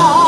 Oh.